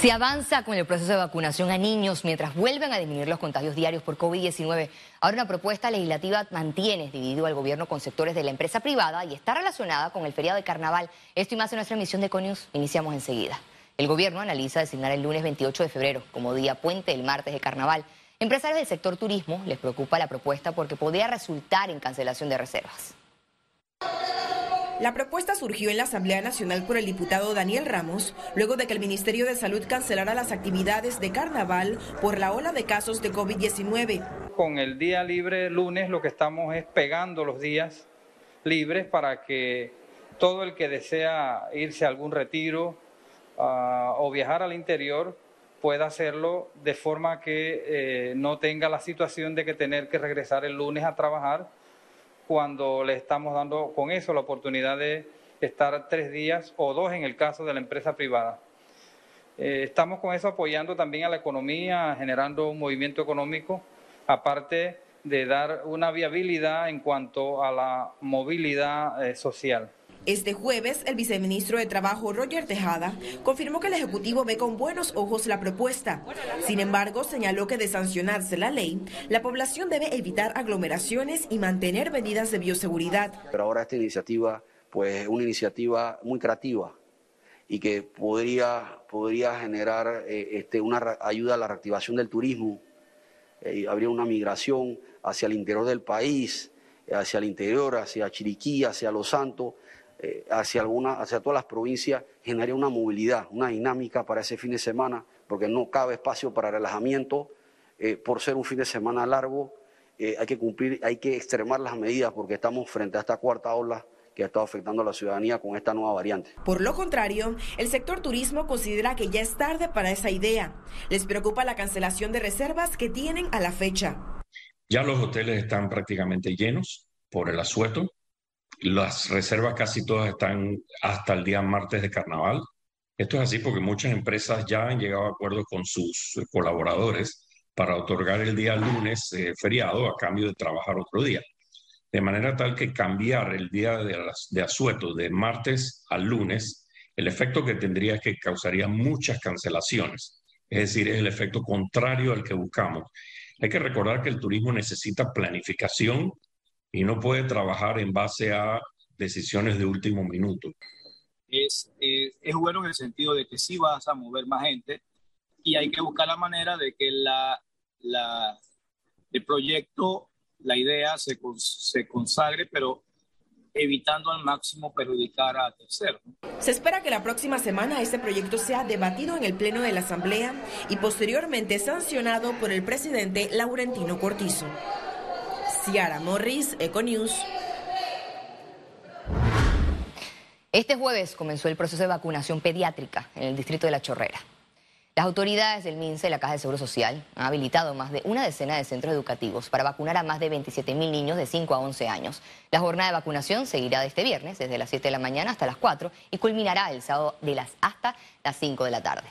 Se avanza con el proceso de vacunación a niños mientras vuelven a disminuir los contagios diarios por COVID-19. Ahora una propuesta legislativa mantiene dividido al gobierno con sectores de la empresa privada y está relacionada con el feriado de carnaval. Esto y más en nuestra emisión de Conius. Iniciamos enseguida. El gobierno analiza designar el lunes 28 de febrero como día puente el martes de carnaval. Empresarios del sector turismo les preocupa la propuesta porque podría resultar en cancelación de reservas. La propuesta surgió en la Asamblea Nacional por el diputado Daniel Ramos, luego de que el Ministerio de Salud cancelara las actividades de carnaval por la ola de casos de COVID-19. Con el día libre lunes lo que estamos es pegando los días libres para que todo el que desea irse a algún retiro uh, o viajar al interior pueda hacerlo de forma que eh, no tenga la situación de que tener que regresar el lunes a trabajar cuando le estamos dando con eso la oportunidad de estar tres días o dos en el caso de la empresa privada. Eh, estamos con eso apoyando también a la economía, generando un movimiento económico, aparte de dar una viabilidad en cuanto a la movilidad eh, social. Este jueves, el viceministro de Trabajo, Roger Tejada, confirmó que el Ejecutivo ve con buenos ojos la propuesta. Sin embargo, señaló que de sancionarse la ley, la población debe evitar aglomeraciones y mantener medidas de bioseguridad. Pero ahora esta iniciativa, pues es una iniciativa muy creativa y que podría, podría generar eh, este, una ayuda a la reactivación del turismo. Eh, habría una migración hacia el interior del país, hacia el interior, hacia Chiriquí, hacia Los Santos, eh, hacia, alguna, hacia todas las provincias generaría una movilidad, una dinámica para ese fin de semana, porque no cabe espacio para relajamiento. Eh, por ser un fin de semana largo, eh, hay que cumplir, hay que extremar las medidas porque estamos frente a esta cuarta ola que ha estado afectando a la ciudadanía con esta nueva variante. Por lo contrario, el sector turismo considera que ya es tarde para esa idea. Les preocupa la cancelación de reservas que tienen a la fecha. Ya los hoteles están prácticamente llenos por el asueto. Las reservas casi todas están hasta el día martes de carnaval. Esto es así porque muchas empresas ya han llegado a acuerdos con sus colaboradores para otorgar el día lunes eh, feriado a cambio de trabajar otro día. De manera tal que cambiar el día de, de asueto de martes al lunes, el efecto que tendría es que causaría muchas cancelaciones. Es decir, es el efecto contrario al que buscamos. Hay que recordar que el turismo necesita planificación y no puede trabajar en base a decisiones de último minuto. Es, es, bueno en el sentido de que sí vas a mover más gente y hay que buscar la manera de que la, la, el proyecto, la idea se, se consagre, pero evitando al máximo perjudicar a terceros. Se espera que la próxima semana este proyecto sea debatido en el Pleno de la Asamblea y posteriormente sancionado por el presidente Laurentino Cortizo. Ciara Morris, Econews. Este jueves comenzó el proceso de vacunación pediátrica en el distrito de La Chorrera. Las autoridades del MINSE y la Caja de Seguro Social han habilitado más de una decena de centros educativos para vacunar a más de 27 mil niños de 5 a 11 años. La jornada de vacunación seguirá de este viernes desde las 7 de la mañana hasta las 4 y culminará el sábado de las hasta las 5 de la tarde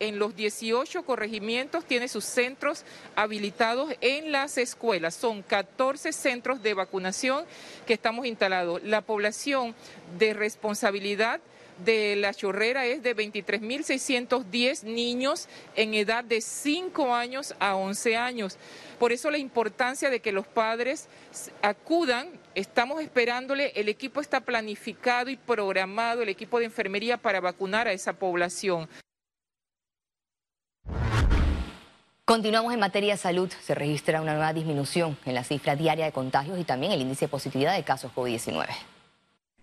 en los 18 corregimientos tiene sus centros habilitados en las escuelas. Son 14 centros de vacunación que estamos instalados. La población de responsabilidad de la chorrera es de 23.610 niños en edad de 5 años a 11 años. Por eso la importancia de que los padres acudan. Estamos esperándole, el equipo está planificado y programado, el equipo de enfermería para vacunar a esa población. Continuamos en materia de salud. Se registra una nueva disminución en la cifra diaria de contagios y también el índice de positividad de casos COVID-19.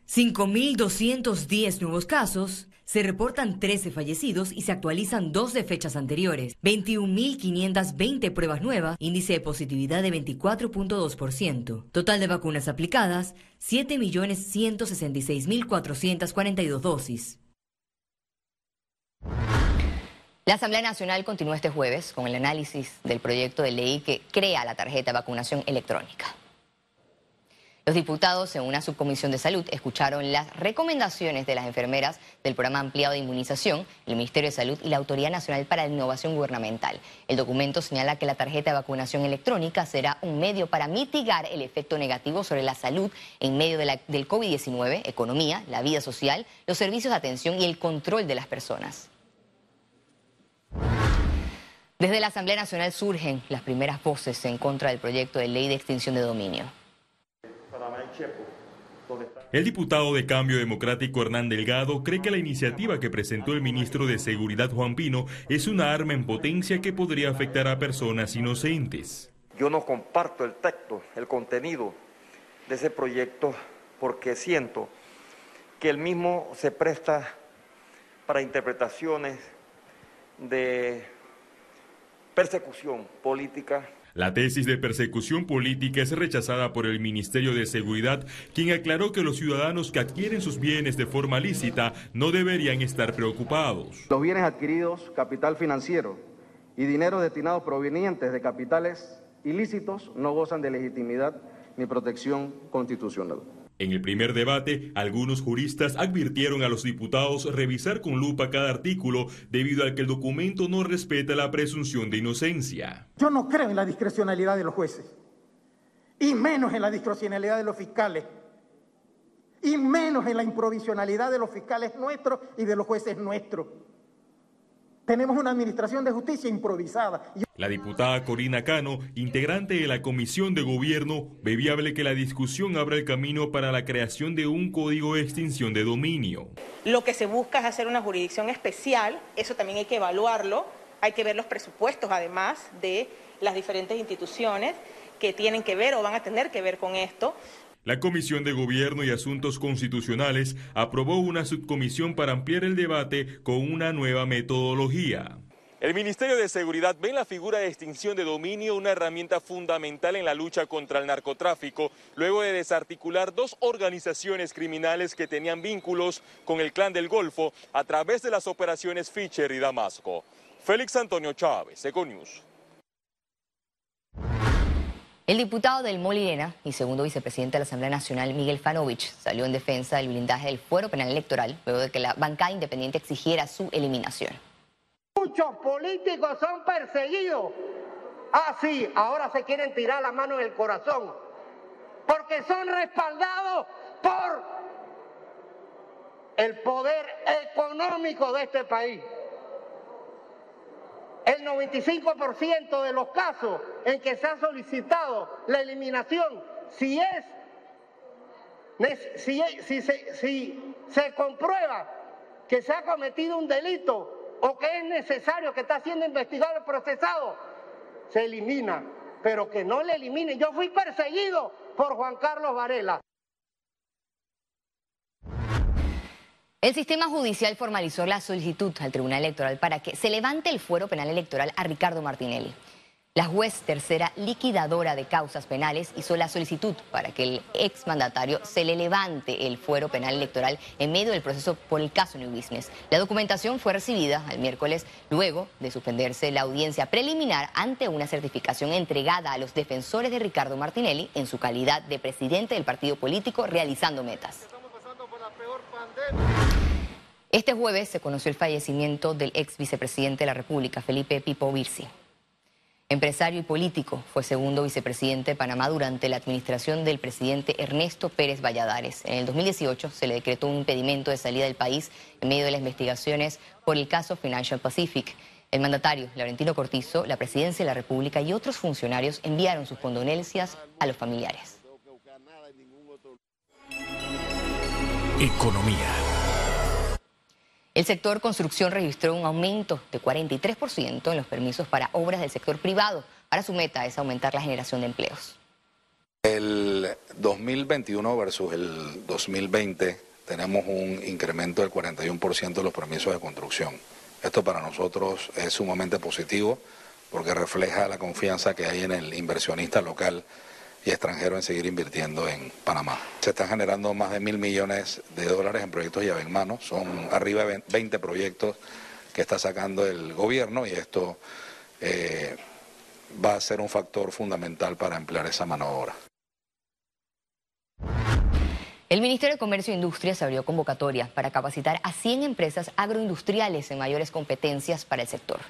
5.210 nuevos casos, se reportan 13 fallecidos y se actualizan dos de fechas anteriores. 21.520 pruebas nuevas, índice de positividad de 24.2%. Total de vacunas aplicadas, 7.166.442 dosis. La Asamblea Nacional continúa este jueves con el análisis del proyecto de ley que crea la tarjeta de vacunación electrónica. Los diputados en una subcomisión de salud escucharon las recomendaciones de las enfermeras del programa ampliado de inmunización, el Ministerio de Salud y la Autoridad Nacional para la Innovación Gubernamental. El documento señala que la tarjeta de vacunación electrónica será un medio para mitigar el efecto negativo sobre la salud en medio del COVID-19, economía, la vida social, los servicios de atención y el control de las personas. Desde la Asamblea Nacional surgen las primeras voces en contra del proyecto de ley de extinción de dominio. El diputado de Cambio Democrático Hernán Delgado cree que la iniciativa que presentó el ministro de Seguridad Juan Pino es una arma en potencia que podría afectar a personas inocentes. Yo no comparto el texto, el contenido de ese proyecto porque siento que el mismo se presta para interpretaciones de persecución política. La tesis de persecución política es rechazada por el Ministerio de Seguridad, quien aclaró que los ciudadanos que adquieren sus bienes de forma lícita no deberían estar preocupados. Los bienes adquiridos, capital financiero y dinero destinado provenientes de capitales ilícitos no gozan de legitimidad ni protección constitucional. En el primer debate, algunos juristas advirtieron a los diputados revisar con lupa cada artículo debido a que el documento no respeta la presunción de inocencia. Yo no creo en la discrecionalidad de los jueces, y menos en la discrecionalidad de los fiscales, y menos en la improvisionalidad de los fiscales nuestros y de los jueces nuestros. Tenemos una administración de justicia improvisada. La diputada Corina Cano, integrante de la Comisión de Gobierno, ve viable que la discusión abra el camino para la creación de un código de extinción de dominio. Lo que se busca es hacer una jurisdicción especial, eso también hay que evaluarlo, hay que ver los presupuestos además de las diferentes instituciones que tienen que ver o van a tener que ver con esto. La Comisión de Gobierno y Asuntos Constitucionales aprobó una subcomisión para ampliar el debate con una nueva metodología. El Ministerio de Seguridad ve en la figura de extinción de dominio una herramienta fundamental en la lucha contra el narcotráfico, luego de desarticular dos organizaciones criminales que tenían vínculos con el Clan del Golfo a través de las operaciones Fischer y Damasco. Félix Antonio Chávez, Econius. El diputado del Molirena y segundo vicepresidente de la Asamblea Nacional, Miguel Fanovich, salió en defensa del blindaje del fuero penal electoral luego de que la bancada independiente exigiera su eliminación. Muchos políticos son perseguidos. Ah, sí, ahora se quieren tirar la mano en el corazón. Porque son respaldados por el poder económico de este país el 95% de los casos en que se ha solicitado la eliminación, si es, si, si, se, comprueba que se ha cometido un delito o que es necesario, que está siendo investigado y procesado, se elimina, pero que no le eliminen. Yo fui perseguido por Juan Carlos Varela. El sistema judicial formalizó la solicitud al Tribunal Electoral para que se levante el fuero penal electoral a Ricardo Martinelli. La juez tercera liquidadora de causas penales hizo la solicitud para que el exmandatario se le levante el fuero penal electoral en medio del proceso por el caso New Business. La documentación fue recibida el miércoles luego de suspenderse la audiencia preliminar ante una certificación entregada a los defensores de Ricardo Martinelli en su calidad de presidente del partido político realizando metas. Este jueves se conoció el fallecimiento del ex vicepresidente de la República, Felipe Pipo Virsi. Empresario y político, fue segundo vicepresidente de Panamá durante la administración del presidente Ernesto Pérez Valladares. En el 2018 se le decretó un impedimento de salida del país en medio de las investigaciones por el caso Financial Pacific. El mandatario, Laurentino Cortizo, la presidencia de la República y otros funcionarios enviaron sus condolencias a los familiares. Economía. El sector construcción registró un aumento de 43% en los permisos para obras del sector privado. Ahora su meta es aumentar la generación de empleos. El 2021 versus el 2020 tenemos un incremento del 41% de los permisos de construcción. Esto para nosotros es sumamente positivo porque refleja la confianza que hay en el inversionista local y extranjero en seguir invirtiendo en Panamá. Se están generando más de mil millones de dólares en proyectos llave en mano. Son arriba de 20 proyectos que está sacando el gobierno y esto eh, va a ser un factor fundamental para emplear esa mano obra. El Ministerio de Comercio e Industria se abrió convocatoria para capacitar a 100 empresas agroindustriales en mayores competencias para el sector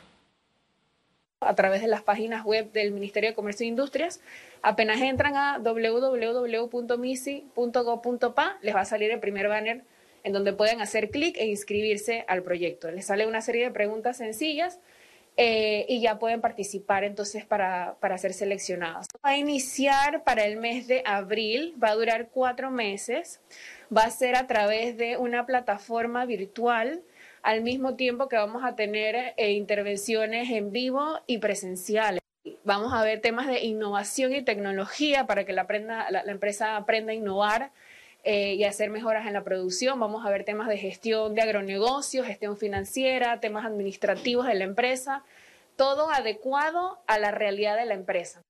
a través de las páginas web del Ministerio de Comercio e Industrias. Apenas entran a www.misi.gov.pa, les va a salir el primer banner en donde pueden hacer clic e inscribirse al proyecto. Les sale una serie de preguntas sencillas eh, y ya pueden participar entonces para, para ser seleccionados. Va a iniciar para el mes de abril, va a durar cuatro meses, va a ser a través de una plataforma virtual al mismo tiempo que vamos a tener eh, intervenciones en vivo y presenciales. Vamos a ver temas de innovación y tecnología para que la, empresa aprenda a innovar eh, y hacer mejoras en la producción. Vamos a ver temas de gestión de agronegocios, gestión financiera, temas administrativos de la empresa, todo adecuado a la realidad de la empresa.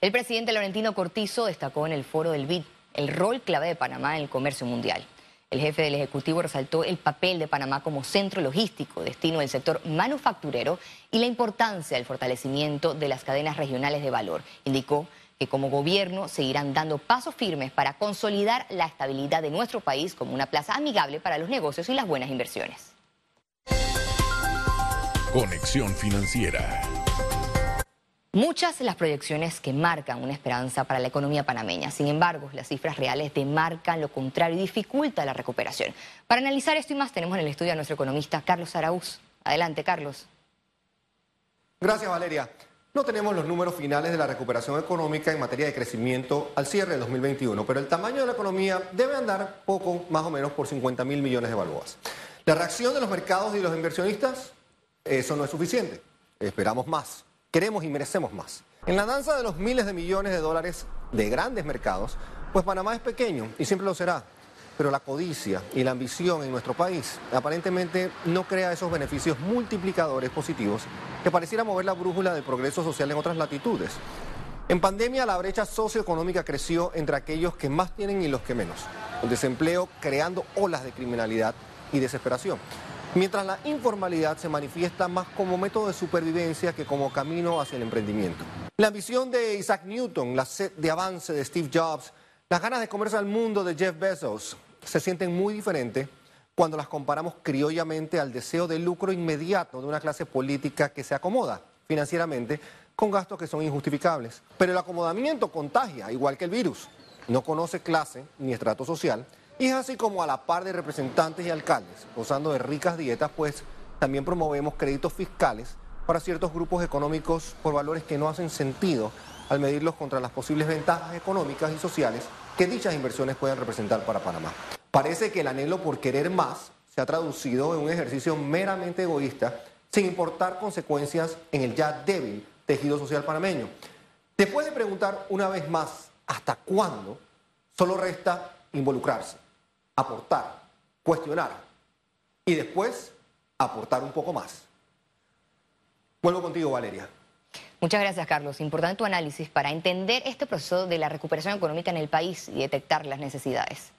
El presidente Laurentino Cortizo destacó en el foro del BID el rol clave de Panamá en el comercio mundial. El jefe del Ejecutivo resaltó el papel de Panamá como centro logístico, destino del sector manufacturero y la importancia del fortalecimiento de las cadenas regionales de valor. Indicó que como gobierno seguirán dando pasos firmes para consolidar la estabilidad de nuestro país como una plaza amigable para los negocios y las buenas inversiones. Conexión financiera. Muchas las proyecciones que marcan una esperanza para la economía panameña. Sin embargo, las cifras reales demarcan lo contrario y dificulta la recuperación. Para analizar esto y más tenemos en el estudio a nuestro economista Carlos Araúz. Adelante, Carlos. Gracias, Valeria. No tenemos los números finales de la recuperación económica en materia de crecimiento al cierre de 2021, pero el tamaño de la economía debe andar poco más o menos por 50 mil millones de balboas. La reacción de los mercados y los inversionistas, eso no es suficiente. Esperamos más, queremos y merecemos más. En la danza de los miles de millones de dólares de grandes mercados, pues Panamá es pequeño y siempre lo será pero la codicia y la ambición en nuestro país aparentemente no crea esos beneficios multiplicadores positivos que pareciera mover la brújula del progreso social en otras latitudes. En pandemia la brecha socioeconómica creció entre aquellos que más tienen y los que menos, el desempleo creando olas de criminalidad y desesperación, mientras la informalidad se manifiesta más como método de supervivencia que como camino hacia el emprendimiento. La ambición de Isaac Newton, la sed de avance de Steve Jobs, las ganas de comerse al mundo de Jeff Bezos, se sienten muy diferentes cuando las comparamos criollamente al deseo de lucro inmediato de una clase política que se acomoda financieramente con gastos que son injustificables. Pero el acomodamiento contagia, igual que el virus. No conoce clase ni estrato social y es así como a la par de representantes y alcaldes, gozando de ricas dietas, pues también promovemos créditos fiscales para ciertos grupos económicos por valores que no hacen sentido al medirlos contra las posibles ventajas económicas y sociales que dichas inversiones pueden representar para Panamá. Parece que el anhelo por querer más se ha traducido en un ejercicio meramente egoísta, sin importar consecuencias en el ya débil tejido social panameño. Después de preguntar una vez más hasta cuándo, solo resta involucrarse, aportar, cuestionar y después aportar un poco más. Vuelvo contigo, Valeria. Muchas gracias, Carlos. Importante tu análisis para entender este proceso de la recuperación económica en el país y detectar las necesidades.